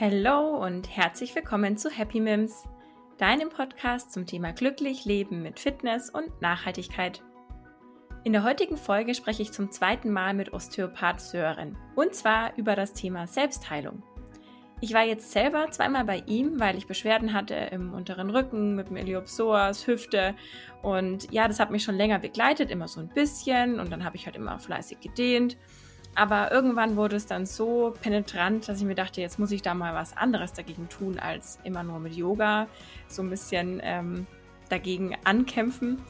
Hallo und herzlich willkommen zu Happy Mims, deinem Podcast zum Thema glücklich leben mit Fitness und Nachhaltigkeit. In der heutigen Folge spreche ich zum zweiten Mal mit Osteopath Sören und zwar über das Thema Selbstheilung. Ich war jetzt selber zweimal bei ihm, weil ich Beschwerden hatte im unteren Rücken mit dem Iliopsoas, Hüfte und ja, das hat mich schon länger begleitet, immer so ein bisschen und dann habe ich halt immer fleißig gedehnt aber irgendwann wurde es dann so penetrant, dass ich mir dachte, jetzt muss ich da mal was anderes dagegen tun, als immer nur mit Yoga so ein bisschen ähm, dagegen ankämpfen.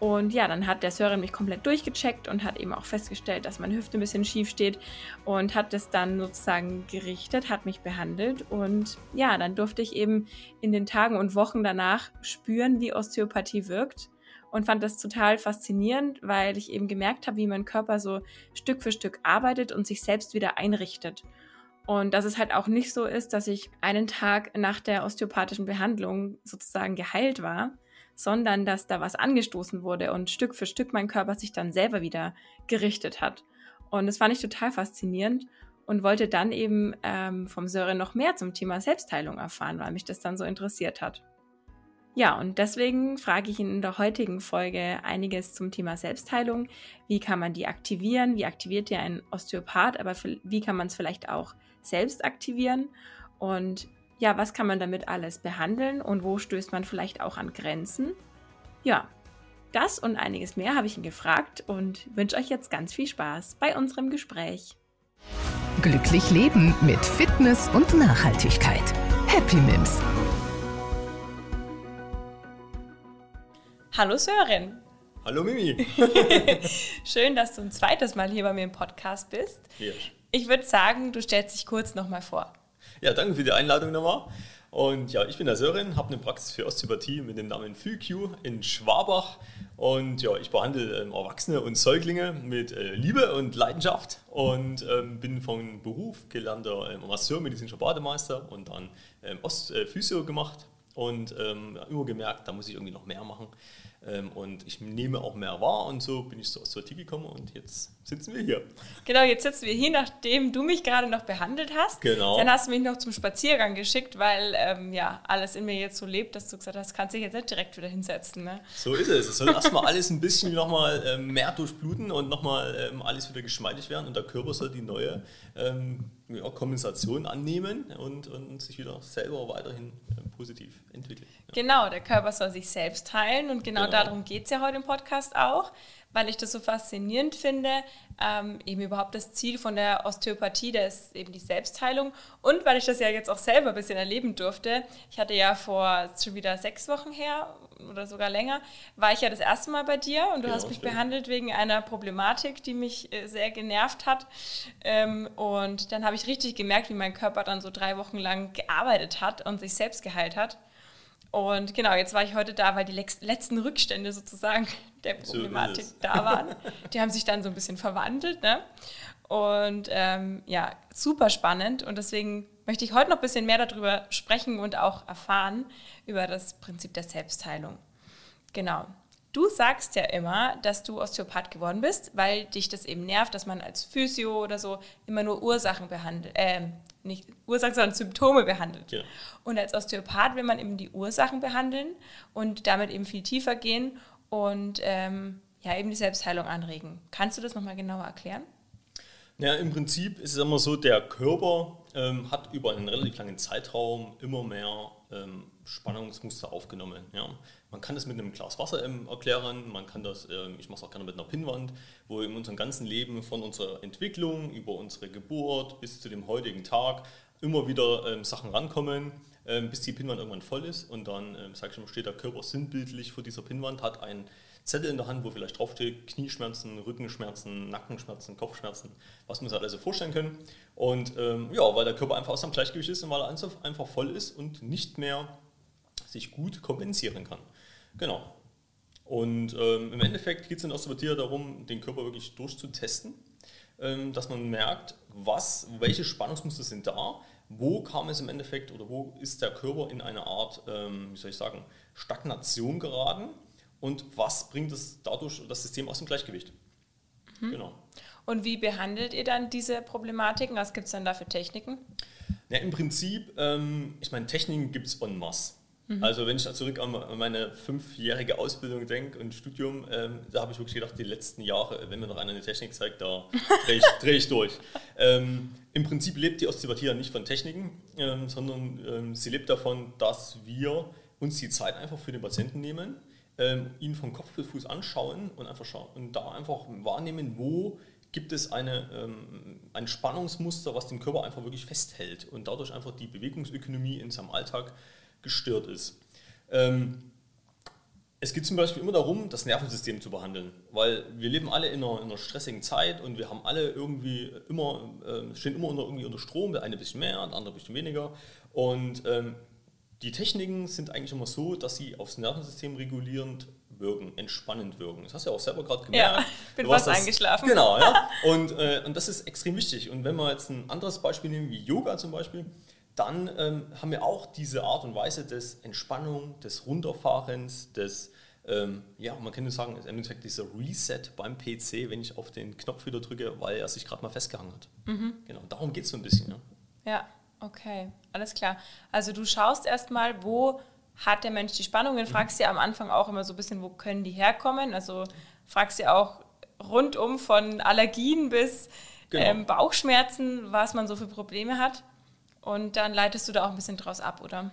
Und ja, dann hat der Sören mich komplett durchgecheckt und hat eben auch festgestellt, dass meine Hüfte ein bisschen schief steht und hat es dann sozusagen gerichtet, hat mich behandelt. Und ja, dann durfte ich eben in den Tagen und Wochen danach spüren, wie Osteopathie wirkt und fand das total faszinierend, weil ich eben gemerkt habe, wie mein Körper so Stück für Stück arbeitet und sich selbst wieder einrichtet. Und dass es halt auch nicht so ist, dass ich einen Tag nach der osteopathischen Behandlung sozusagen geheilt war, sondern dass da was angestoßen wurde und Stück für Stück mein Körper sich dann selber wieder gerichtet hat. Und das fand ich total faszinierend und wollte dann eben ähm, vom Sören noch mehr zum Thema Selbstheilung erfahren, weil mich das dann so interessiert hat. Ja, und deswegen frage ich ihn in der heutigen Folge einiges zum Thema Selbstheilung. Wie kann man die aktivieren? Wie aktiviert ihr ein Osteopath? Aber wie kann man es vielleicht auch selbst aktivieren? Und ja, was kann man damit alles behandeln und wo stößt man vielleicht auch an Grenzen? Ja, das und einiges mehr habe ich ihn gefragt und wünsche euch jetzt ganz viel Spaß bei unserem Gespräch. Glücklich leben mit Fitness und Nachhaltigkeit. Happy Mims Hallo Sören. Hallo Mimi. Schön, dass du ein zweites Mal hier bei mir im Podcast bist. Yes. Ich würde sagen, du stellst dich kurz nochmal vor. Ja, danke für die Einladung nochmal. Und ja, ich bin der Sören, habe eine Praxis für Osteopathie mit dem Namen FUQ in Schwabach. Und ja, ich behandle ähm, Erwachsene und Säuglinge mit äh, Liebe und Leidenschaft und ähm, bin von Beruf gelernter ähm, Masseur, medizinischer Bademeister und dann ähm, Ost, äh, Physio gemacht und ähm, immer gemerkt, da muss ich irgendwie noch mehr machen. Ähm, und ich nehme auch mehr wahr und so bin ich zur Osteopathie gekommen und jetzt sitzen wir hier. Genau, jetzt sitzen wir hier, nachdem du mich gerade noch behandelt hast. Genau. Dann hast du mich noch zum Spaziergang geschickt, weil ähm, ja alles in mir jetzt so lebt, dass du gesagt hast, kannst dich jetzt nicht direkt wieder hinsetzen. Ne? So ist es. Es soll erstmal alles ein bisschen nochmal ähm, mehr durchbluten und nochmal ähm, alles wieder geschmeidig werden und der Körper soll die neue ähm, ja, Kompensation annehmen und, und sich wieder selber weiterhin äh, positiv entwickeln. Ja. Genau, der Körper soll sich selbst heilen und genau, genau. darum geht es ja heute im Podcast auch weil ich das so faszinierend finde. Ähm, eben überhaupt das Ziel von der Osteopathie, das ist eben die Selbstheilung. Und weil ich das ja jetzt auch selber ein bisschen erleben durfte, ich hatte ja vor schon wieder sechs Wochen her oder sogar länger, war ich ja das erste Mal bei dir und du genau, hast mich stimmt. behandelt wegen einer Problematik, die mich äh, sehr genervt hat. Ähm, und dann habe ich richtig gemerkt, wie mein Körper dann so drei Wochen lang gearbeitet hat und sich selbst geheilt hat. Und genau, jetzt war ich heute da, weil die letzten Rückstände sozusagen der Problematik so da waren. Die haben sich dann so ein bisschen verwandelt. Ne? Und ähm, ja, super spannend. Und deswegen möchte ich heute noch ein bisschen mehr darüber sprechen und auch erfahren über das Prinzip der Selbstheilung. Genau. Du sagst ja immer, dass du Osteopath geworden bist, weil dich das eben nervt, dass man als Physio oder so immer nur Ursachen behandelt, äh, nicht Ursachen, sondern Symptome behandelt. Ja. Und als Osteopath will man eben die Ursachen behandeln und damit eben viel tiefer gehen und ähm, ja, eben die Selbstheilung anregen. Kannst du das nochmal genauer erklären? Ja, im Prinzip ist es immer so, der Körper ähm, hat über einen relativ langen Zeitraum immer mehr ähm, Spannungsmuster aufgenommen. Ja. Man kann das mit einem Glas Wasser ähm, erklären, man kann das, ähm, ich mache es auch gerne mit einer Pinnwand, wo in unserem ganzen Leben von unserer Entwicklung über unsere Geburt bis zu dem heutigen Tag immer wieder ähm, Sachen rankommen, ähm, bis die Pinnwand irgendwann voll ist und dann, ähm, sage ich mal, steht der Körper sinnbildlich vor dieser Pinnwand, hat ein Zettel in der Hand, wo vielleicht draufsteht Knieschmerzen, Rückenschmerzen, Nackenschmerzen, Kopfschmerzen, was man sich also vorstellen können. Und ähm, ja, weil der Körper einfach aus dem Gleichgewicht ist und weil er einfach voll ist und nicht mehr sich gut kompensieren kann. Genau. Und ähm, im Endeffekt geht es in Osteopathie darum, den Körper wirklich durchzutesten, ähm, dass man merkt, was, welche Spannungsmuster sind da, wo kam es im Endeffekt oder wo ist der Körper in eine Art, ähm, wie soll ich sagen, Stagnation geraten und was bringt es dadurch das System aus dem Gleichgewicht. Mhm. Genau. Und wie behandelt ihr dann diese Problematiken? Was gibt es dann da für Techniken? Ja, Im Prinzip, ähm, ich meine, Techniken gibt es en masse. Mhm. Also wenn ich zurück an meine fünfjährige Ausbildung denke und Studium, ähm, da habe ich wirklich gedacht, die letzten Jahre, wenn mir noch einer eine Technik zeigt, da drehe ich, dreh ich, durch. Ähm, Im Prinzip lebt die Osteopathie ja nicht von Techniken, ähm, sondern ähm, sie lebt davon, dass wir uns die Zeit einfach für den Patienten nehmen, ähm, ihn von Kopf bis Fuß anschauen und einfach schauen und da einfach wahrnehmen, wo gibt es eine, ähm, ein Spannungsmuster, was den Körper einfach wirklich festhält und dadurch einfach die Bewegungsökonomie in seinem Alltag gestört ist. Ähm, es geht zum Beispiel immer darum, das Nervensystem zu behandeln, weil wir leben alle in einer, in einer stressigen Zeit und wir haben alle irgendwie immer, äh, stehen immer unter, irgendwie unter Strom, der eine ein bisschen mehr, der andere ein bisschen weniger. Und ähm, die Techniken sind eigentlich immer so, dass sie aufs Nervensystem regulierend wirken, entspannend wirken. Das hast du ja auch selber gerade gemerkt. Ja, ich bin fast das, eingeschlafen. Genau, ja. Und, äh, und das ist extrem wichtig. Und wenn wir jetzt ein anderes Beispiel nehmen, wie Yoga zum Beispiel, dann ähm, haben wir auch diese Art und Weise des Entspannung, des Runterfahrens, des, ähm, ja, man könnte sagen, im Endeffekt dieser Reset beim PC, wenn ich auf den Knopf wieder drücke, weil er sich gerade mal festgehangen hat. Mhm. Genau, darum geht es so ein bisschen. Ja. ja, okay, alles klar. Also du schaust erstmal, wo hat der Mensch die Spannungen, fragst mhm. ja am Anfang auch immer so ein bisschen, wo können die herkommen. Also fragst ja auch rundum von Allergien bis genau. ähm, Bauchschmerzen, was man so für Probleme hat. Und dann leitest du da auch ein bisschen draus ab, oder?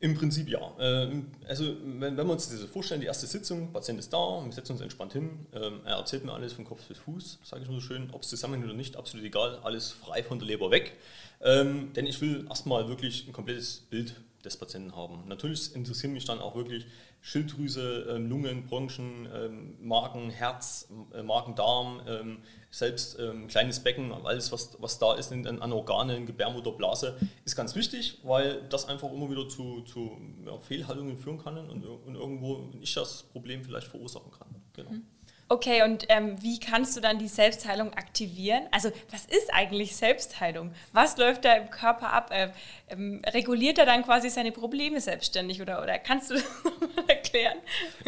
Im Prinzip ja. Ähm, also wenn, wir uns das vorstellen, die erste Sitzung, Patient ist da, wir setzen uns entspannt hin, ähm, er erzählt mir alles von Kopf bis Fuß, sage ich mal so schön, ob es zusammenhängt oder nicht, absolut egal, alles frei von der Leber weg. Ähm, denn ich will erstmal wirklich ein komplettes Bild des Patienten haben. Natürlich interessieren mich dann auch wirklich Schilddrüse, ähm, Lungen, Bronchien, ähm, Magen, Herz, äh, Magen, Darm, ähm, selbst kleines Becken, alles was, was da ist an Organen, Gebärmutter, Blase, ist ganz wichtig, weil das einfach immer wieder zu, zu ja, Fehlhaltungen führen kann und, und irgendwo ich das Problem vielleicht verursachen kann. Genau. Mhm. Okay, und ähm, wie kannst du dann die Selbstheilung aktivieren? Also, was ist eigentlich Selbstheilung? Was läuft da im Körper ab? Äh, ähm, reguliert er dann quasi seine Probleme selbstständig oder, oder kannst du das nochmal erklären?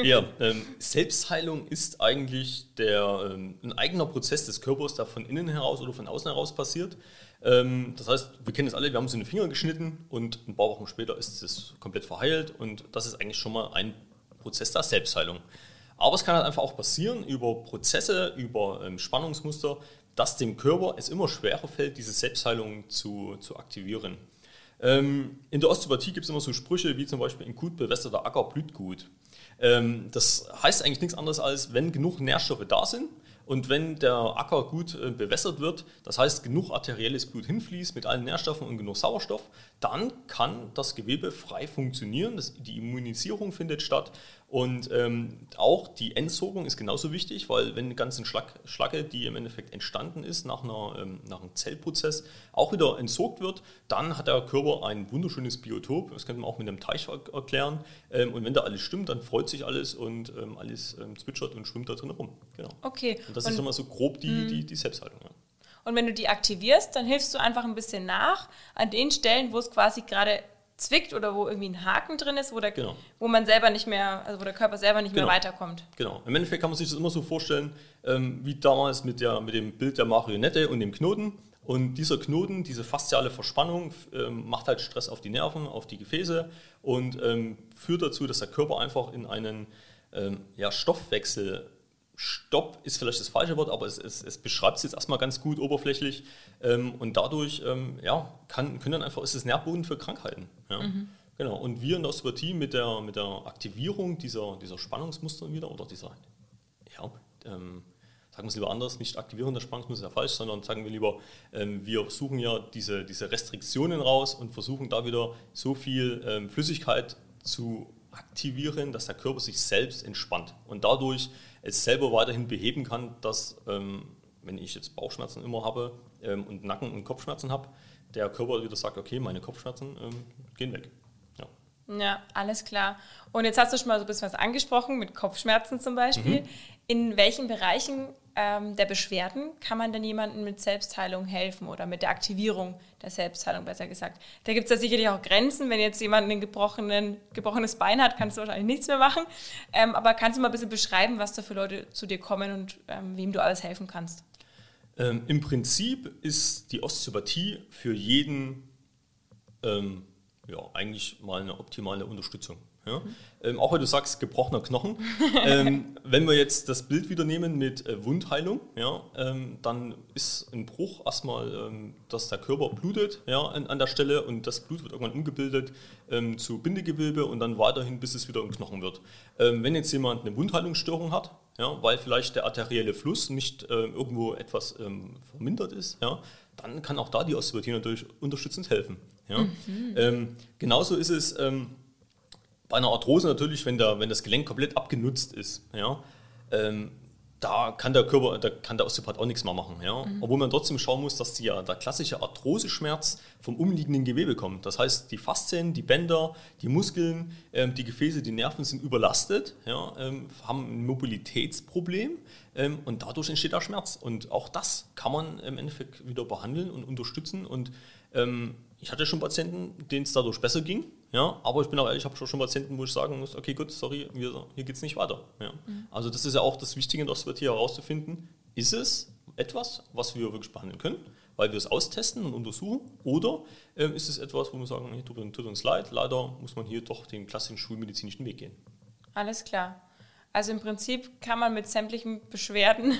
Ja, ähm, Selbstheilung ist eigentlich der, ähm, ein eigener Prozess des Körpers, der von innen heraus oder von außen heraus passiert. Ähm, das heißt, wir kennen es alle, wir haben uns in den Finger geschnitten und ein paar Wochen später ist es komplett verheilt und das ist eigentlich schon mal ein Prozess der Selbstheilung. Aber es kann halt einfach auch passieren über Prozesse, über ähm, Spannungsmuster, dass dem Körper es immer schwerer fällt, diese Selbstheilung zu, zu aktivieren. Ähm, in der Osteopathie gibt es immer so Sprüche wie zum Beispiel, ein gut bewässerter Acker blüht gut. Ähm, das heißt eigentlich nichts anderes als, wenn genug Nährstoffe da sind, und wenn der Acker gut äh, bewässert wird, das heißt genug arterielles Blut hinfließt mit allen Nährstoffen und genug Sauerstoff, dann kann das Gewebe frei funktionieren. Das, die Immunisierung findet statt und ähm, auch die Entsorgung ist genauso wichtig, weil wenn die ganze Schlag, Schlacke, die im Endeffekt entstanden ist nach, einer, ähm, nach einem Zellprozess, auch wieder entsorgt wird, dann hat der Körper ein wunderschönes Biotop. Das könnte man auch mit einem Teich erklären. Ähm, und wenn da alles stimmt, dann freut sich alles und ähm, alles ähm, zwitschert und schwimmt da drin rum. Genau. Okay. Und das und ist immer so grob die, hm. die, die Selbsthaltung. Ja. Und wenn du die aktivierst, dann hilfst du einfach ein bisschen nach an den Stellen, wo es quasi gerade zwickt oder wo irgendwie ein Haken drin ist, wo, der, genau. wo man selber nicht mehr, also wo der Körper selber nicht genau. mehr weiterkommt. Genau. Im Endeffekt kann man sich das immer so vorstellen, ähm, wie damals mit, der, mit dem Bild der Marionette und dem Knoten. Und dieser Knoten, diese fasziale Verspannung, ähm, macht halt Stress auf die Nerven, auf die Gefäße und ähm, führt dazu, dass der Körper einfach in einen ähm, ja, Stoffwechsel Stopp ist vielleicht das falsche Wort, aber es, es, es beschreibt es jetzt erstmal ganz gut oberflächlich. Ähm, und dadurch ähm, ja, kann, können dann einfach, ist es Nährboden für Krankheiten. Ja. Mhm. Genau. Und wir in der Osteopathie mit der, mit der Aktivierung dieser, dieser Spannungsmuster wieder oder dieser, ja, ähm, sagen wir es lieber anders, nicht Aktivierung der Spannungsmuster ist ja falsch, sondern sagen wir lieber, ähm, wir suchen ja diese, diese Restriktionen raus und versuchen da wieder so viel ähm, Flüssigkeit zu aktivieren, dass der Körper sich selbst entspannt. Und dadurch es selber weiterhin beheben kann, dass, ähm, wenn ich jetzt Bauchschmerzen immer habe ähm, und Nacken- und Kopfschmerzen habe, der Körper wieder sagt, okay, meine Kopfschmerzen ähm, gehen weg. Ja. ja, alles klar. Und jetzt hast du schon mal so ein bisschen was angesprochen, mit Kopfschmerzen zum Beispiel. Mhm. In welchen Bereichen ähm, der Beschwerden kann man denn jemandem mit Selbstheilung helfen oder mit der Aktivierung der Selbstheilung, besser gesagt? Da gibt es ja sicherlich auch Grenzen. Wenn jetzt jemand ein gebrochenes Bein hat, kannst du wahrscheinlich nichts mehr machen. Ähm, aber kannst du mal ein bisschen beschreiben, was da für Leute zu dir kommen und ähm, wem du alles helfen kannst? Ähm, Im Prinzip ist die Osteopathie für jeden ähm, ja, eigentlich mal eine optimale Unterstützung. Ja? Ähm, auch wenn du sagst, gebrochener Knochen. ähm, wenn wir jetzt das Bild wieder nehmen mit äh, Wundheilung, ja, ähm, dann ist ein Bruch erstmal, ähm, dass der Körper blutet ja, an, an, der Stelle und das Blut wird irgendwann umgebildet ähm, zu Bindegewebe und dann weiterhin, bis es wieder ein Knochen wird. Ähm, wenn jetzt jemand eine Wundheilungsstörung hat, ja, weil vielleicht der arterielle Fluss nicht äh, irgendwo etwas vermindert ist, ja, dann kann auch da die Osteopathie natürlich unterstützend helfen. Ja. Mhm. genauso ist es bei einer Arthrose natürlich, wenn, der, wenn das Gelenk komplett abgenutzt ist, ja, ähm, da kann der Körper, da kann der Osteopath auch nichts mehr machen. Ja? Mhm. Obwohl man trotzdem schauen muss, dass die, ja, der klassische Arthroseschmerz vom umliegenden Gewebe kommt. Das heißt, die Faszien, die Bänder, die Muskeln, ähm, die Gefäße, die Nerven sind überlastet, ja, ähm, haben ein Mobilitätsproblem ähm, und dadurch entsteht der Schmerz. Und auch das kann man im Endeffekt wieder behandeln und unterstützen. Und ähm, ich hatte schon Patienten, denen es dadurch besser ging, ja, aber ich bin auch ehrlich, ich habe schon Patienten, wo ich sagen muss, okay, gut, sorry, wir, hier geht es nicht weiter. Ja. Mhm. Also das ist ja auch das Wichtige in der Osteopathie herauszufinden, ist es etwas, was wir wirklich behandeln können, weil wir es austesten und untersuchen, oder ähm, ist es etwas, wo wir sagen, hey, tut, tut uns leid, leider muss man hier doch den klassischen schulmedizinischen Weg gehen. Alles klar. Also im Prinzip kann man mit sämtlichen Beschwerden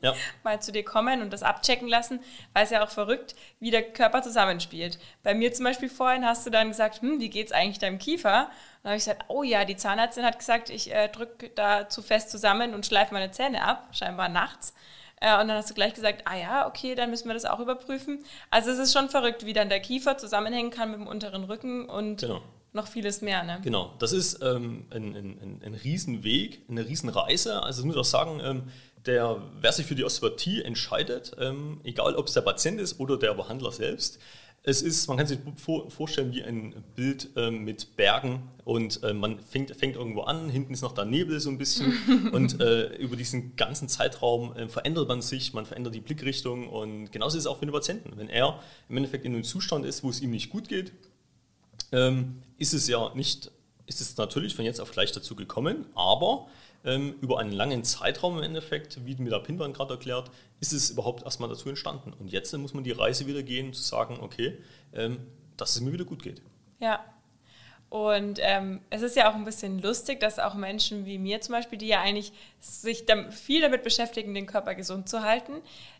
ja. mal zu dir kommen und das abchecken lassen, weil es ja auch verrückt, wie der Körper zusammenspielt. Bei mir zum Beispiel vorhin hast du dann gesagt, hm, wie es eigentlich deinem Kiefer? Und dann habe ich gesagt, oh ja, die Zahnärztin hat gesagt, ich äh, drücke da zu fest zusammen und schleife meine Zähne ab, scheinbar nachts. Äh, und dann hast du gleich gesagt, ah ja, okay, dann müssen wir das auch überprüfen. Also es ist schon verrückt, wie dann der Kiefer zusammenhängen kann mit dem unteren Rücken und genau noch vieles mehr. Ne? Genau, das ist ähm, ein, ein, ein Riesenweg, eine Riesenreise. Also ich muss auch sagen, ähm, der, wer sich für die Osteopathie entscheidet, ähm, egal ob es der Patient ist oder der Behandler selbst, es ist, man kann sich vor, vorstellen wie ein Bild ähm, mit Bergen und äh, man fängt, fängt irgendwo an, hinten ist noch der Nebel so ein bisschen und äh, über diesen ganzen Zeitraum äh, verändert man sich, man verändert die Blickrichtung und genauso ist es auch für den Patienten. Wenn er im Endeffekt in einem Zustand ist, wo es ihm nicht gut geht, ähm, ist es ja nicht, ist es natürlich von jetzt auf gleich dazu gekommen, aber über einen langen Zeitraum im Endeffekt, wie mir der Pinwand gerade erklärt, ist es überhaupt erstmal dazu entstanden. Und jetzt muss man die Reise wieder gehen, zu sagen, okay, ähm, dass es mir wieder gut geht. Ja, und ähm, es ist ja auch ein bisschen lustig, dass auch Menschen wie mir zum Beispiel, die ja eigentlich sich viel damit beschäftigen, den Körper gesund zu halten,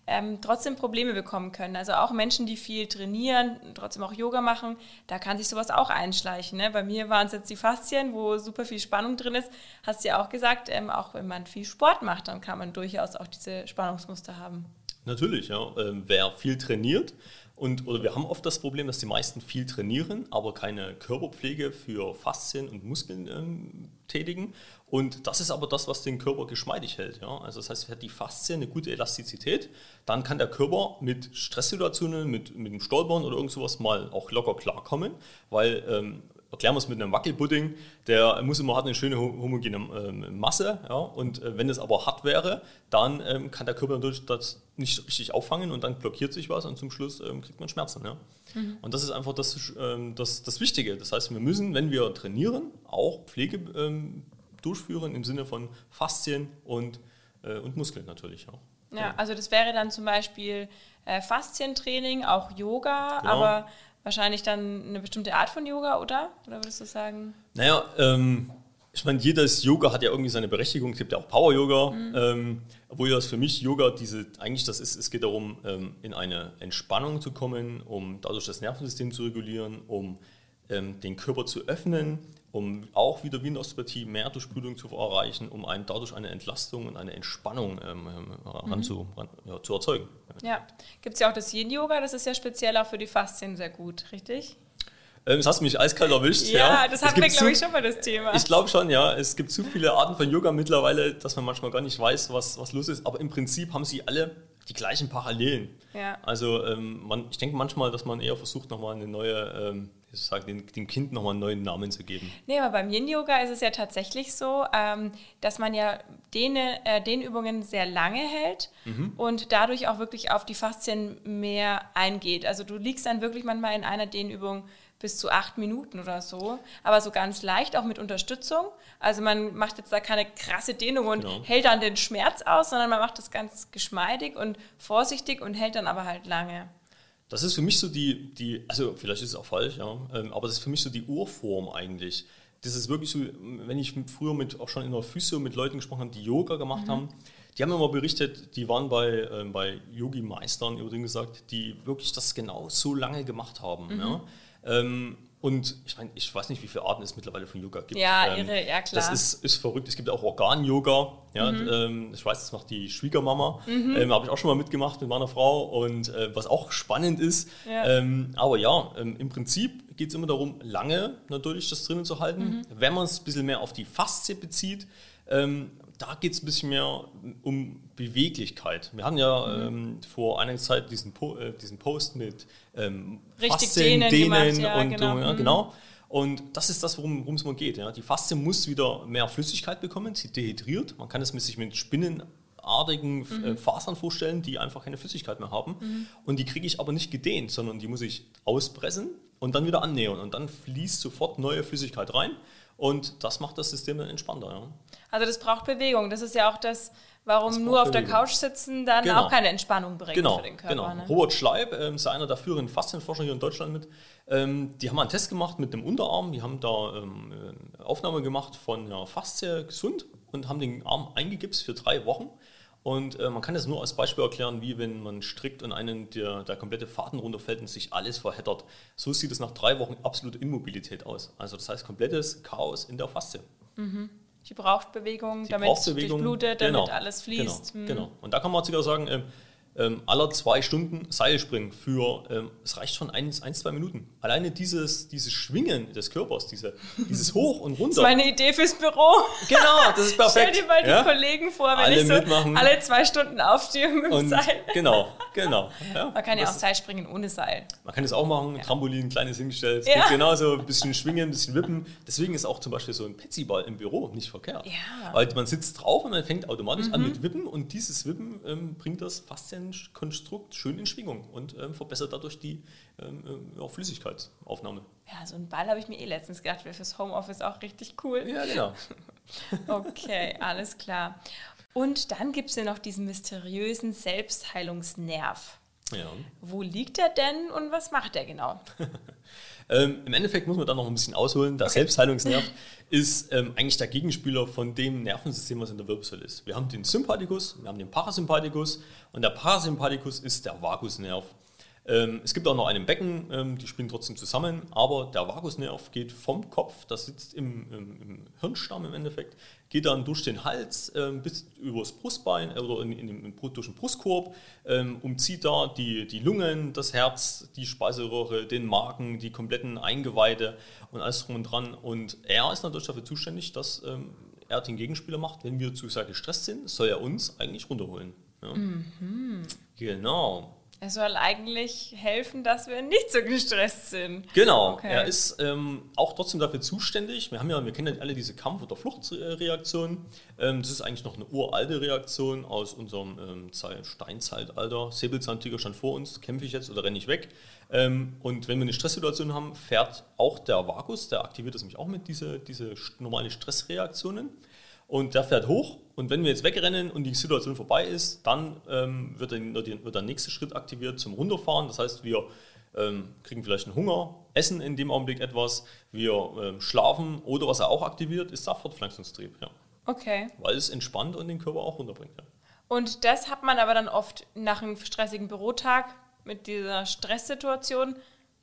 ähm, trotzdem Probleme bekommen können. Also auch Menschen, die viel trainieren, trotzdem auch Yoga machen, da kann sich sowas auch einschleichen. Ne? Bei mir waren es jetzt die Faszien, wo super viel Spannung drin ist. Hast du ja auch gesagt, ähm, auch wenn man viel Sport macht, dann kann man durchaus auch diese Spannungsmuster haben. Natürlich, ja. Ähm, wer viel trainiert, und, oder wir haben oft das Problem, dass die meisten viel trainieren, aber keine Körperpflege für Faszien und Muskeln ähm, tätigen. Und das ist aber das, was den Körper geschmeidig hält. Ja? Also das heißt, hat die Faszien eine gute Elastizität, dann kann der Körper mit Stresssituationen, mit, mit dem Stolpern oder irgend sowas mal auch locker klarkommen, weil ähm, erklären wir es mit einem Wackelpudding, der muss immer hat eine schöne homogene ähm, Masse. Ja? Und äh, wenn es aber hart wäre, dann ähm, kann der Körper natürlich das nicht richtig auffangen und dann blockiert sich was und zum Schluss ähm, kriegt man Schmerzen. Ja? Mhm. Und das ist einfach das, ähm, das, das Wichtige. Das heißt, wir müssen, wenn wir trainieren, auch Pflege ähm, durchführen im Sinne von Faszien und, äh, und Muskeln natürlich auch. Ja, also das wäre dann zum Beispiel äh, Faszientraining, auch Yoga, genau. aber wahrscheinlich dann eine bestimmte Art von Yoga, oder? Oder würdest du sagen? Naja, ähm, ich meine, jedes Yoga hat ja irgendwie seine Berechtigung. Es gibt ja auch Power-Yoga, mhm. ähm, obwohl das für mich Yoga diese, eigentlich das ist, es geht darum, ähm, in eine Entspannung zu kommen, um dadurch das Nervensystem zu regulieren, um ähm, den Körper zu öffnen, um auch wieder wie in der Osteopathie mehr Durchblutung zu erreichen, um einen dadurch eine Entlastung und eine Entspannung ähm, ran mhm. zu, ran, ja, zu erzeugen. Ja, gibt es ja auch das Yin-Yoga, das ist ja speziell auch für die Faszien sehr gut, richtig? Ähm, das hast du mich eiskalt erwischt. ja, ja. das hatten wir, glaube ich, schon mal das Thema. Ich glaube schon, ja. Es gibt zu viele Arten von Yoga mittlerweile, dass man manchmal gar nicht weiß, was, was los ist. Aber im Prinzip haben sie alle die gleichen Parallelen. Ja. Also ähm, man, ich denke manchmal, dass man eher versucht, nochmal eine neue ähm, sage, dem, dem Kind nochmal einen neuen Namen zu geben. Nee, aber beim Yin-Yoga ist es ja tatsächlich so, ähm, dass man ja den, äh, den Übungen sehr lange hält mhm. und dadurch auch wirklich auf die Faszien mehr eingeht. Also du liegst dann wirklich manchmal in einer Dehnübung bis zu acht Minuten oder so, aber so ganz leicht, auch mit Unterstützung. Also man macht jetzt da keine krasse Dehnung und genau. hält dann den Schmerz aus, sondern man macht das ganz geschmeidig und vorsichtig und hält dann aber halt lange. Das ist für mich so die, die also vielleicht ist es auch falsch, ja, ähm, aber das ist für mich so die Urform eigentlich. Das ist wirklich so, wenn ich früher mit, auch schon in der Physio mit Leuten gesprochen habe, die Yoga gemacht mhm. haben, die haben immer berichtet, die waren bei, äh, bei Yogi-Meistern, übrigens gesagt, die wirklich das genau so lange gemacht haben. Mhm. Ja. Ähm, und ich meine, ich weiß nicht, wie viele Arten es mittlerweile von Yoga gibt. Ja, ähm, irre, ja klar. Das ist, ist verrückt. Es gibt auch Organ-Yoga. Ja, mhm. ähm, ich weiß, das macht die Schwiegermama. Mhm. Ähm, Habe ich auch schon mal mitgemacht mit meiner Frau. Und äh, was auch spannend ist. Ja. Ähm, aber ja, ähm, im Prinzip geht es immer darum, lange natürlich das drinnen zu halten. Mhm. Wenn man es ein bisschen mehr auf die Faszie bezieht, ähm, da geht es ein bisschen mehr um Beweglichkeit. Wir hatten ja ähm, vor einiger Zeit diesen, po äh, diesen Post mit ähm, Richtig Faszien, dehnen, dehnen ja, und genau. Ja, mhm. genau. Und das ist das, worum es mal geht. Ja. Die Faszie muss wieder mehr Flüssigkeit bekommen, sie dehydriert. Man kann es sich mit spinnenartigen äh, mhm. Fasern vorstellen, die einfach keine Flüssigkeit mehr haben. Mhm. Und die kriege ich aber nicht gedehnt, sondern die muss ich auspressen und dann wieder annähern. Und dann fließt sofort neue Flüssigkeit rein. Und das macht das System dann entspannter. Ja. Also das braucht Bewegung. Das ist ja auch das, warum nur auf Bewegung. der Couch sitzen dann genau. auch keine Entspannung bringt genau. für den Körper. Genau. Ne? Robert Schleib ähm, ist einer der führenden Faszienforscher hier in Deutschland mit. Ähm, die haben einen Test gemacht mit dem Unterarm. Die haben da ähm, Aufnahme gemacht von der Faszie gesund und haben den Arm eingegipst für drei Wochen. Und äh, man kann das nur als Beispiel erklären, wie wenn man strickt und einen der, der komplette Faden runterfällt und sich alles verheddert. So sieht es nach drei Wochen absolute Immobilität aus. Also das heißt komplettes Chaos in der Faszie. Mhm. Die braucht Bewegung, Sie damit braucht Bewegung, durchblutet, damit genau, alles fließt. Genau, mhm. genau. Und da kann man sogar sagen, äh, ähm, aller zwei Stunden Seil springen für, ähm, es reicht schon ein, ein, zwei Minuten. Alleine dieses, dieses Schwingen des Körpers, diese, dieses Hoch und runter. Das ist meine Idee fürs Büro. Genau, das ist perfekt. Stell dir mal ja? die Kollegen vor, wenn alle ich so mitmachen. alle zwei Stunden aufstehe mit dem und Seil. Genau, genau. Ja, Man kann ja auch Seil springen ohne Seil. Man kann es auch machen, ja. Trampolin, kleines hingestellt. Ja. genauso ein bisschen schwingen, ein bisschen wippen. Deswegen ist auch zum Beispiel so ein Petsyball im Büro nicht verkehrt. Weil man sitzt drauf und man fängt automatisch mhm. an mit Wippen und dieses Wippen ähm, bringt das Faszienkonstrukt schön in Schwingung und ähm, verbessert dadurch die ähm, äh, Flüssigkeitsaufnahme. Ja, so ein Ball habe ich mir eh letztens gedacht, wäre fürs Homeoffice auch richtig cool. Ja, genau. okay, alles klar. Und dann gibt es ja noch diesen mysteriösen Selbstheilungsnerv. Ja. Wo liegt er denn und was macht er genau? ähm, Im Endeffekt muss man da noch ein bisschen ausholen. Der okay. Selbstheilungsnerv ist ähm, eigentlich der Gegenspieler von dem Nervensystem, was in der Wirbelsäule ist. Wir haben den Sympathikus, wir haben den Parasympathikus und der Parasympathikus ist der Vagusnerv. Ähm, es gibt auch noch einen Becken, ähm, die spielen trotzdem zusammen, aber der Vagusnerv geht vom Kopf, das sitzt im, im, im Hirnstamm im Endeffekt, geht dann durch den Hals ähm, bis übers Brustbein oder in, in, in, durch den Brustkorb, ähm, umzieht da die, die Lungen, das Herz, die Speiseröhre, den Magen, die kompletten Eingeweide und alles drum und dran. Und er ist natürlich dafür zuständig, dass ähm, er den Gegenspieler macht. Wenn wir zu sehr gestresst sind, soll er uns eigentlich runterholen. Ja. Mhm. Genau. Er soll eigentlich helfen, dass wir nicht so gestresst sind. Genau. Okay. Er ist ähm, auch trotzdem dafür zuständig. Wir haben ja, wir kennen ja alle diese Kampf- oder Fluchtreaktion. Ähm, das ist eigentlich noch eine uralte Reaktion aus unserem ähm, Steinzeitalter. Säbelzahntiger stand vor uns, kämpfe ich jetzt oder renne ich weg? Ähm, und wenn wir eine Stresssituation haben, fährt auch der Vagus, der aktiviert das nämlich auch mit diese, diese normale Stressreaktionen. Und der fährt hoch und wenn wir jetzt wegrennen und die Situation vorbei ist, dann ähm, wird, der, wird, der, nächste Schritt aktiviert zum Runterfahren. Das heißt, wir ähm, kriegen vielleicht einen Hunger, essen in dem Augenblick etwas, wir ähm, schlafen oder was er auch aktiviert, ist der Fortpflanzungstrieb. Ja. Okay. Weil es entspannt und den Körper auch runterbringt. Ja. Und das hat man aber dann oft nach einem stressigen Bürotag mit dieser Stresssituation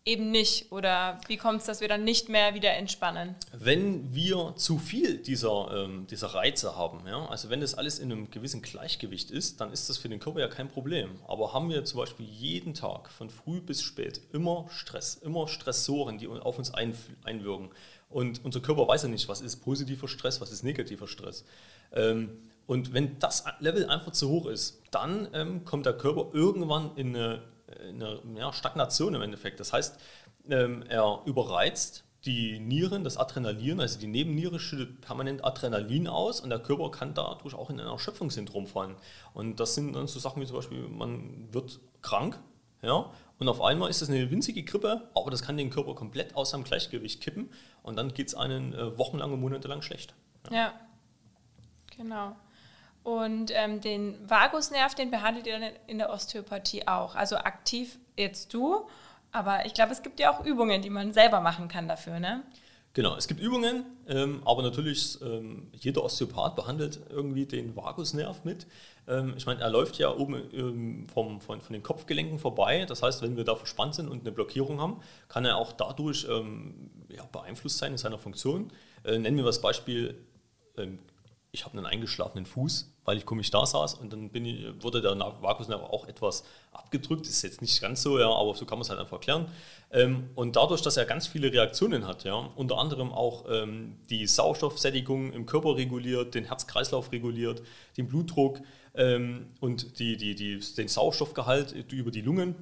eben nicht? Oder wie kommt es, dass wir dann nicht mehr wieder entspannen? Wenn wir zu viel dieser, ähm, dieser Reize haben, ja, also wenn das alles in einem gewissen Gleichgewicht ist, dann ist das für den Körper ja kein Problem. Aber haben wir zum Beispiel jeden Tag von früh bis spät immer Stress, immer Stressoren, die auf uns ein, einwirken. Und unser Körper weiß ja nicht, was ist positiver Stress, was ist negativer Stress. Ähm, und wenn das Level einfach zu hoch ist, dann ähm, kommt der Körper irgendwann in eine eine ja, Stagnation im Endeffekt. Das heißt, ähm, er überreizt die Nieren, das Adrenalin, also die Nebenniere schüttet permanent Adrenalin aus und der Körper kann dadurch auch in ein Erschöpfungssyndrom fallen. Und das sind dann so Sachen wie zum Beispiel, man wird krank, ja, und auf einmal ist das eine winzige Grippe, aber das kann den Körper komplett aus seinem Gleichgewicht kippen und dann geht es einen äh, wochenlang und monatelang schlecht. Ja, ja genau. Und ähm, den Vagusnerv, den behandelt ihr dann in der Osteopathie auch. Also aktiv jetzt du. Aber ich glaube, es gibt ja auch Übungen, die man selber machen kann dafür, ne? Genau, es gibt Übungen, ähm, aber natürlich ähm, jeder Osteopath behandelt irgendwie den Vagusnerv mit. Ähm, ich meine, er läuft ja oben ähm, vom, von, von den Kopfgelenken vorbei. Das heißt, wenn wir da verspannt sind und eine Blockierung haben, kann er auch dadurch ähm, ja, beeinflusst sein in seiner Funktion. Äh, nennen wir das Beispiel, ähm, ich habe einen eingeschlafenen Fuß weil ich komisch da saß und dann ich, wurde der Vagusnerv auch etwas abgedrückt. Ist jetzt nicht ganz so, ja, aber so kann man es halt einfach erklären. Ähm, und dadurch, dass er ganz viele Reaktionen hat, ja, unter anderem auch ähm, die Sauerstoffsättigung im Körper reguliert, den Herzkreislauf reguliert, den Blutdruck ähm, und die, die, die, den Sauerstoffgehalt über die Lungen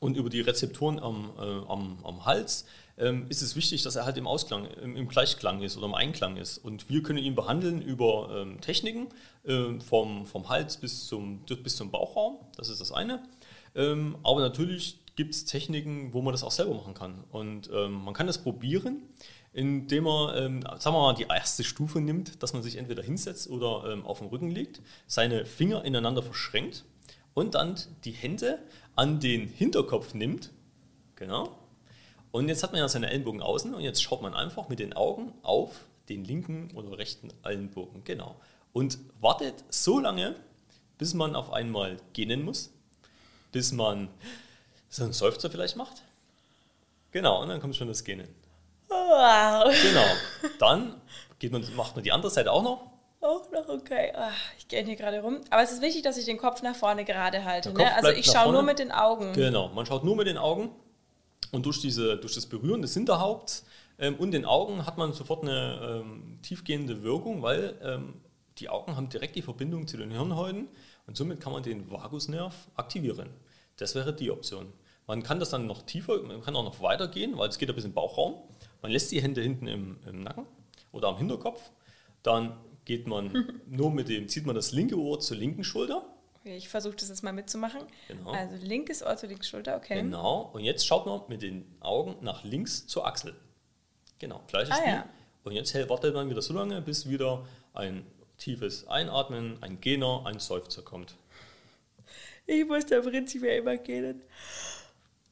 und über die Rezeptoren am, äh, am, am Hals ähm, ist es wichtig, dass er halt im Ausklang, im, im, Gleichklang ist oder im Einklang ist. Und wir können ihn behandeln über ähm, Techniken äh, vom, vom Hals bis zum, bis zum Bauchraum, das ist das eine. Ähm, aber natürlich gibt es Techniken, wo man das auch selber machen kann. Und ähm, man kann das probieren, indem man, ähm, sagen wir mal, die erste Stufe nimmt, dass man sich entweder hinsetzt oder ähm, auf den Rücken legt, seine Finger ineinander verschränkt und dann die Hände an den Hinterkopf nimmt. Genau. Und jetzt hat man ja seine Ellenbogen außen und jetzt schaut man einfach mit den Augen auf den linken oder rechten Ellenbogen. Genau. Und wartet so lange, bis man auf einmal gähnen muss, bis man so einen Seufzer vielleicht macht. Genau, und dann kommt schon das Gähnen. Wow. Genau. Dann geht man, macht man die andere Seite auch noch. Auch noch okay. Ach, ich gehe hier gerade rum. Aber es ist wichtig, dass ich den Kopf nach vorne gerade halte. Ne? Also ich schaue nur mit den Augen. Genau, man schaut nur mit den Augen. Und durch, diese, durch das Berühren des Hinterhaupts ähm, und den Augen hat man sofort eine ähm, tiefgehende Wirkung, weil ähm, die Augen haben direkt die Verbindung zu den Hirnhäuten und somit kann man den Vagusnerv aktivieren. Das wäre die Option. Man kann das dann noch tiefer, man kann auch noch weitergehen, weil es geht ein bisschen Bauchraum. Man lässt die Hände hinten im, im Nacken oder am Hinterkopf. Dann geht man nur mit dem, zieht man das linke Ohr zur linken Schulter Okay, ich versuche das jetzt mal mitzumachen. Genau. Also linkes Ohr zur linken Schulter, okay. Genau. Und jetzt schaut man mit den Augen nach links zur Achsel. Genau, gleiches ah, Spiel. Ja. Und jetzt wartet man wieder so lange, bis wieder ein tiefes Einatmen, ein Gähner, ein Seufzer kommt. Ich muss da prinzipiell immer gähnen.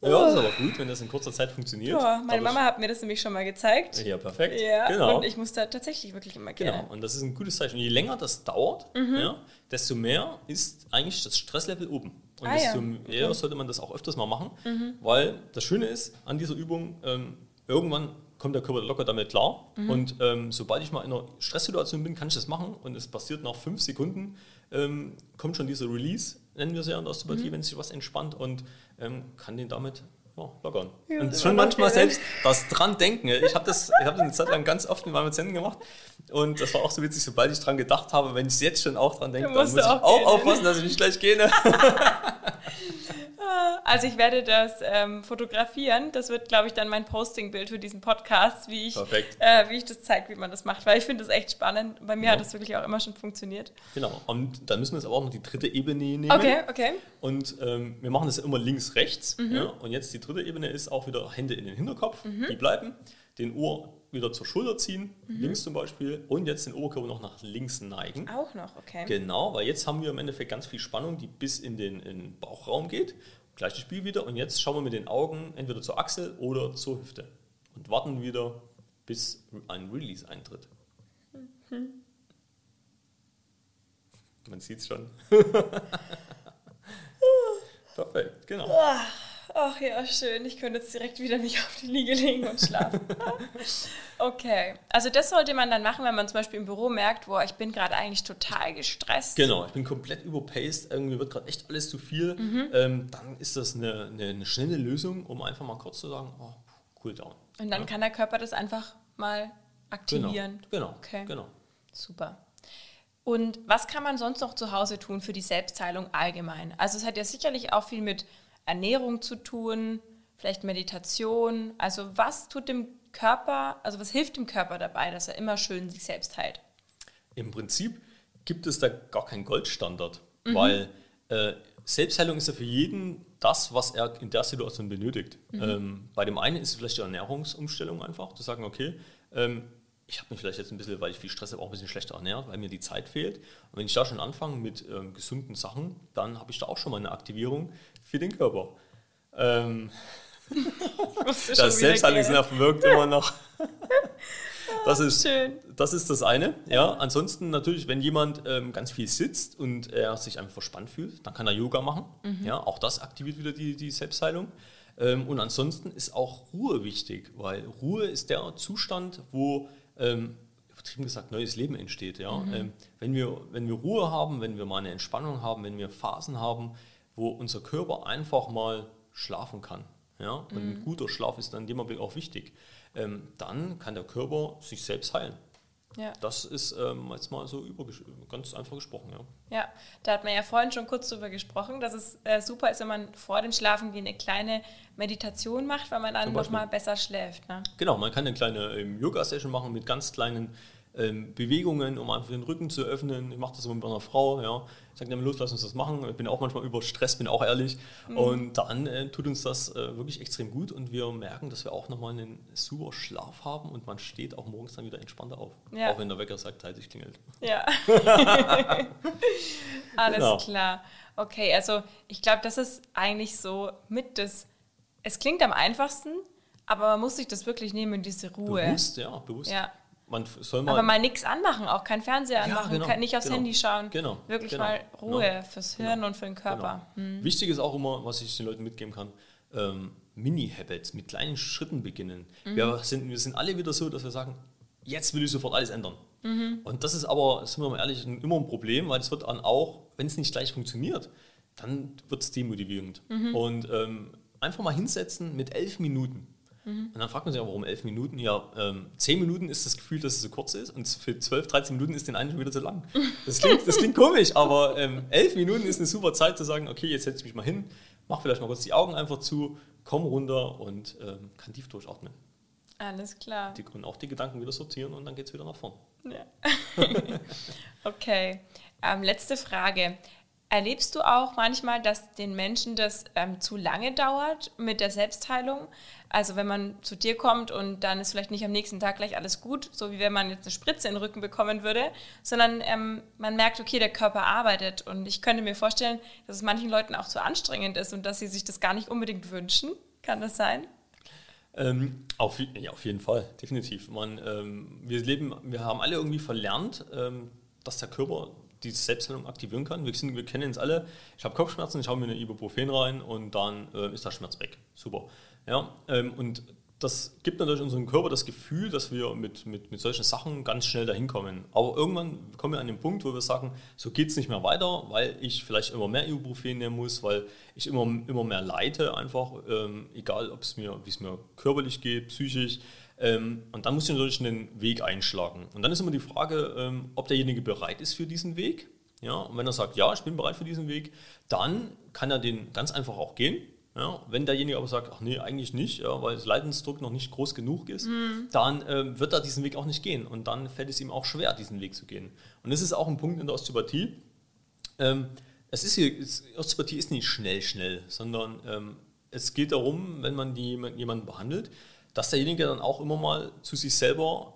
Ja, das ist aber gut, wenn das in kurzer Zeit funktioniert. Ja, meine Mama hat mir das nämlich schon mal gezeigt. Ja, perfekt. Ja, genau. Und ich muss da tatsächlich wirklich immer gehen. Genau, und das ist ein gutes Zeichen. Und je länger das dauert, mhm. ja, desto mehr ist eigentlich das Stresslevel oben. Und ah, desto ja. eher sollte man das auch öfters mal machen, mhm. weil das Schöne ist an dieser Übung, ähm, irgendwann kommt der Körper locker damit klar. Mhm. Und ähm, sobald ich mal in einer Stresssituation bin, kann ich das machen. Und es passiert nach fünf Sekunden, ähm, kommt schon dieser Release, nennen wir es ja in der Osteopathie, mhm. wenn sich was entspannt und ähm, kann den damit ja, lockern. Ja, und schon manchmal selbst das dran denken. Ich habe das, hab das eine Zeit lang ganz oft mit meinem Patienten gemacht und das war auch so witzig, sobald ich dran gedacht habe, wenn ich jetzt schon auch dran denke, dann muss ich auch, auch aufpassen, dass ich nicht gleich gehe. Also ich werde das ähm, fotografieren. Das wird, glaube ich, dann mein Postingbild für diesen Podcast, wie ich, äh, wie ich das zeige, wie man das macht. Weil ich finde das echt spannend. Bei mir ja. hat das wirklich auch immer schon funktioniert. Genau. Und dann müssen wir jetzt aber auch noch die dritte Ebene nehmen. Okay, okay. Und ähm, wir machen das immer links, rechts. Mhm. Ja? Und jetzt die dritte Ebene ist auch wieder Hände in den Hinterkopf. Mhm. Die bleiben. Den Ohr wieder zur Schulter ziehen, mhm. links zum Beispiel, und jetzt den Oberkörper noch nach links neigen. Auch noch, okay. Genau, weil jetzt haben wir im Endeffekt ganz viel Spannung, die bis in den, in den Bauchraum geht. Gleiches Spiel wieder und jetzt schauen wir mit den Augen entweder zur Achsel oder zur Hüfte und warten wieder, bis ein Release eintritt. Mhm. Man sieht es schon. Perfekt, genau. Ach ja, schön. Ich könnte jetzt direkt wieder mich auf die Liege legen und schlafen. okay. Also das sollte man dann machen, wenn man zum Beispiel im Büro merkt, boah, ich bin gerade eigentlich total gestresst. Genau, ich bin komplett überpaced, irgendwie wird gerade echt alles zu viel. Mhm. Ähm, dann ist das eine, eine, eine, schnelle Lösung, um einfach mal kurz zu sagen, oh, cool down. Und dann ja. kann der Körper das einfach mal aktivieren. Genau, genau. Okay. genau. Super. Und was kann man sonst noch zu Hause tun für die Selbstheilung allgemein? Also es hat ja sicherlich auch viel mit Ernährung zu tun, vielleicht Meditation. Also was tut dem Körper, also was hilft dem Körper dabei, dass er immer schön sich selbst heilt? Im Prinzip gibt es da gar keinen Goldstandard, mhm. weil äh, Selbstheilung ist ja für jeden das, was er in der Situation benötigt. Mhm. Ähm, bei dem einen ist es vielleicht die Ernährungsumstellung einfach, zu sagen, okay, ähm, ich habe mich vielleicht jetzt ein bisschen, weil ich viel Stress habe, auch ein bisschen schlechter ernährt, weil mir die Zeit fehlt. Und wenn ich da schon anfange mit ähm, gesunden Sachen, dann habe ich da auch schon mal eine Aktivierung für den Körper. Ähm, das Selbstheilungsnerven wirkt immer noch. Das ist, das ist das eine. Ja, ansonsten natürlich, wenn jemand ähm, ganz viel sitzt und er sich einfach verspannt fühlt, dann kann er Yoga machen. Mhm. Ja, auch das aktiviert wieder die, die Selbstheilung. Ähm, und ansonsten ist auch Ruhe wichtig, weil Ruhe ist der Zustand, wo ähm, übertrieben gesagt neues Leben entsteht. Ja? Mhm. Ähm, wenn, wir, wenn wir Ruhe haben, wenn wir mal eine Entspannung haben, wenn wir Phasen haben, wo unser Körper einfach mal schlafen kann. Ja? Und mhm. ein guter Schlaf ist dann in dem Augenblick auch wichtig. Ähm, dann kann der Körper sich selbst heilen. Ja. Das ist ähm, jetzt mal so ganz einfach gesprochen, ja. Ja, da hat man ja vorhin schon kurz drüber gesprochen, dass es äh, super ist, wenn man vor dem Schlafengehen eine kleine Meditation macht, weil man dann nochmal besser schläft. Ne? Genau, man kann eine kleine ähm, Yoga-Session machen mit ganz kleinen ähm, Bewegungen, um einfach den Rücken zu öffnen. Ich mache das immer mit meiner Frau. Ja. Ich sage dann los, lass uns das machen. Ich bin auch manchmal über Stress, bin auch ehrlich. Mhm. Und dann äh, tut uns das äh, wirklich extrem gut und wir merken, dass wir auch nochmal einen super Schlaf haben und man steht auch morgens dann wieder entspannter auf. Ja. Auch wenn der Wecker sagt, halt, ich klingelt. Ja. Alles genau. klar. Okay, also ich glaube, das ist eigentlich so mit das. Es klingt am einfachsten, aber man muss sich das wirklich nehmen, diese Ruhe. Bewusst, ja, bewusst. Ja. Man soll mal Aber mal nichts anmachen, auch kein Fernseher anmachen, ja, genau, nicht aufs genau, Handy schauen. Genau, Wirklich genau, mal Ruhe genau, fürs Hirn genau, und für den Körper. Genau. Hm. Wichtig ist auch immer, was ich den Leuten mitgeben kann, ähm, Mini-Habits, mit kleinen Schritten beginnen. Mhm. Wir, sind, wir sind alle wieder so, dass wir sagen, jetzt will ich sofort alles ändern. Mhm. Und das ist aber, sind wir mal ehrlich, immer ein Problem, weil es wird dann auch, wenn es nicht gleich funktioniert, dann wird es demotivierend. Mhm. Und ähm, einfach mal hinsetzen mit elf Minuten. Mhm. Und dann fragt man sich auch, warum elf Minuten? Ja, ähm, zehn Minuten ist das Gefühl, dass es so kurz ist und für zwölf, 13 Minuten ist den einen schon wieder zu lang. Das klingt, das klingt komisch, aber ähm, elf Minuten ist eine super Zeit zu sagen, okay, jetzt setze ich mich mal hin, mach vielleicht mal kurz die Augen einfach zu, komm runter und ähm, kann tief durchatmen. Alles klar. Die können auch die Gedanken wieder sortieren und dann geht es wieder nach vorn. Ja. okay. Ähm, letzte Frage. Erlebst du auch manchmal, dass den Menschen das ähm, zu lange dauert mit der Selbstheilung? Also wenn man zu dir kommt und dann ist vielleicht nicht am nächsten Tag gleich alles gut, so wie wenn man jetzt eine Spritze in den Rücken bekommen würde, sondern ähm, man merkt, okay, der Körper arbeitet. Und ich könnte mir vorstellen, dass es manchen Leuten auch zu anstrengend ist und dass sie sich das gar nicht unbedingt wünschen. Kann das sein? Ähm, auf, ja, auf jeden Fall, definitiv. Man, ähm, wir, leben, wir haben alle irgendwie verlernt, ähm, dass der Körper die Selbstheilung aktivieren kann. Wir, sind, wir kennen es alle. Ich habe Kopfschmerzen, ich haue mir eine Ibuprofen rein und dann äh, ist der Schmerz weg. Super. Ja, ähm, und das gibt natürlich unserem Körper das Gefühl, dass wir mit, mit, mit solchen Sachen ganz schnell dahin kommen. Aber irgendwann kommen wir an den Punkt, wo wir sagen, so geht es nicht mehr weiter, weil ich vielleicht immer mehr Ibuprofen nehmen muss, weil ich immer, immer mehr leide, einfach, ähm, egal ob es mir, wie es mir körperlich geht, psychisch. Ähm, und dann muss ich natürlich einen Weg einschlagen. Und dann ist immer die Frage, ähm, ob derjenige bereit ist für diesen Weg. Ja, und wenn er sagt, ja, ich bin bereit für diesen Weg, dann kann er den ganz einfach auch gehen. Ja, wenn derjenige aber sagt, ach nee, eigentlich nicht, ja, weil das Leidensdruck noch nicht groß genug ist, mhm. dann ähm, wird er diesen Weg auch nicht gehen. Und dann fällt es ihm auch schwer, diesen Weg zu gehen. Und das ist auch ein Punkt in der Osteopathie. Ähm, es ist hier, Osteopathie ist nicht schnell, schnell, sondern ähm, es geht darum, wenn man die, jemanden behandelt, dass derjenige dann auch immer mal zu sich selber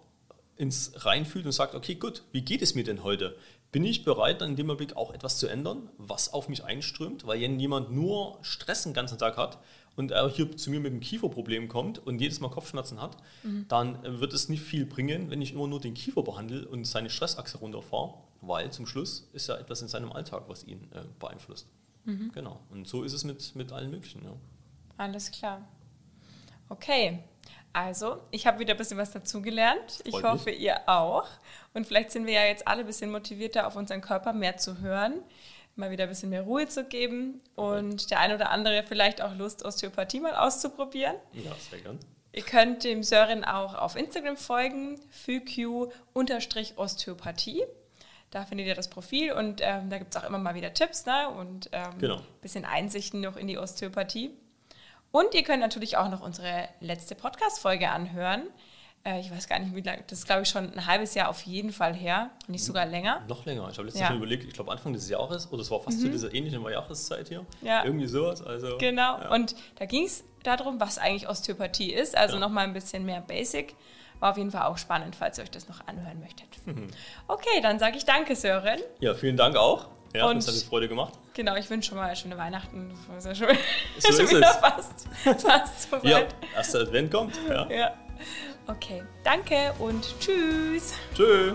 ins reinfühlt und sagt, okay, gut, wie geht es mir denn heute? Bin ich bereit, dann in dem Augenblick auch etwas zu ändern, was auf mich einströmt? Weil wenn jemand nur Stress den ganzen Tag hat und er hier zu mir mit einem Kieferproblem kommt und jedes Mal Kopfschmerzen hat, mhm. dann wird es nicht viel bringen, wenn ich immer nur den Kiefer behandle und seine Stressachse runterfahre, weil zum Schluss ist ja etwas in seinem Alltag, was ihn äh, beeinflusst. Mhm. Genau. Und so ist es mit, mit allen möglichen. Ja. Alles klar. Okay, also, ich habe wieder ein bisschen was dazugelernt. Ich hoffe, mich. ihr auch. Und vielleicht sind wir ja jetzt alle ein bisschen motivierter, auf unseren Körper mehr zu hören, mal wieder ein bisschen mehr Ruhe zu geben und der eine oder andere vielleicht auch Lust, Osteopathie mal auszuprobieren. Ja, sehr gern. Ihr könnt dem Sören auch auf Instagram folgen, fyq-osteopathie. Da findet ihr das Profil und ähm, da gibt es auch immer mal wieder Tipps ne? und ähm, genau. ein bisschen Einsichten noch in die Osteopathie. Und ihr könnt natürlich auch noch unsere letzte Podcast-Folge anhören. Äh, ich weiß gar nicht, wie lange, das ist glaube ich schon ein halbes Jahr auf jeden Fall her, nicht sogar länger. Noch länger. Ich habe letztens ja. schon überlegt, ich glaube Anfang des Jahres, oder es war fast mhm. zu dieser ähnlichen Jahreszeit hier. Ja. Irgendwie sowas. Also, genau. Ja. Und da ging es darum, was eigentlich Osteopathie ist. Also ja. nochmal ein bisschen mehr Basic. War auf jeden Fall auch spannend, falls ihr euch das noch anhören möchtet. Mhm. Okay, dann sage ich danke, Sören. Ja, vielen Dank auch. Ja, und das hat mir Freude gemacht. Genau, ich wünsche schon mal schöne Weihnachten. Das ist ja schon, so schon wieder fast, fast so Ja, erster Advent kommt. Ja. ja. Okay, danke und tschüss. Tschüss.